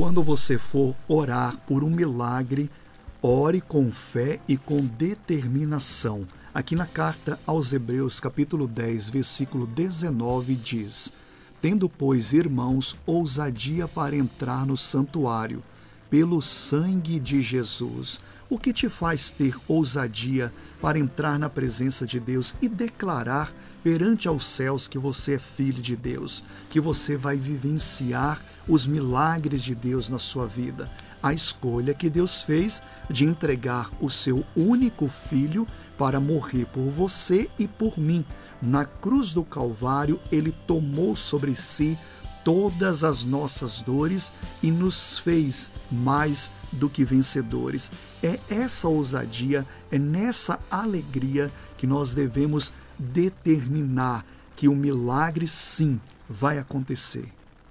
Quando você for orar por um milagre, ore com fé e com determinação. Aqui na carta aos Hebreus, capítulo 10, versículo 19, diz: Tendo, pois, irmãos, ousadia para entrar no santuário, pelo sangue de Jesus. O que te faz ter ousadia para entrar na presença de Deus e declarar perante aos céus que você é filho de Deus, que você vai vivenciar os milagres de Deus na sua vida? A escolha que Deus fez de entregar o seu único filho para morrer por você e por mim. Na cruz do Calvário, ele tomou sobre si todas as nossas dores e nos fez mais do que vencedores. É essa ousadia, é nessa alegria que nós devemos determinar que o milagre sim vai acontecer.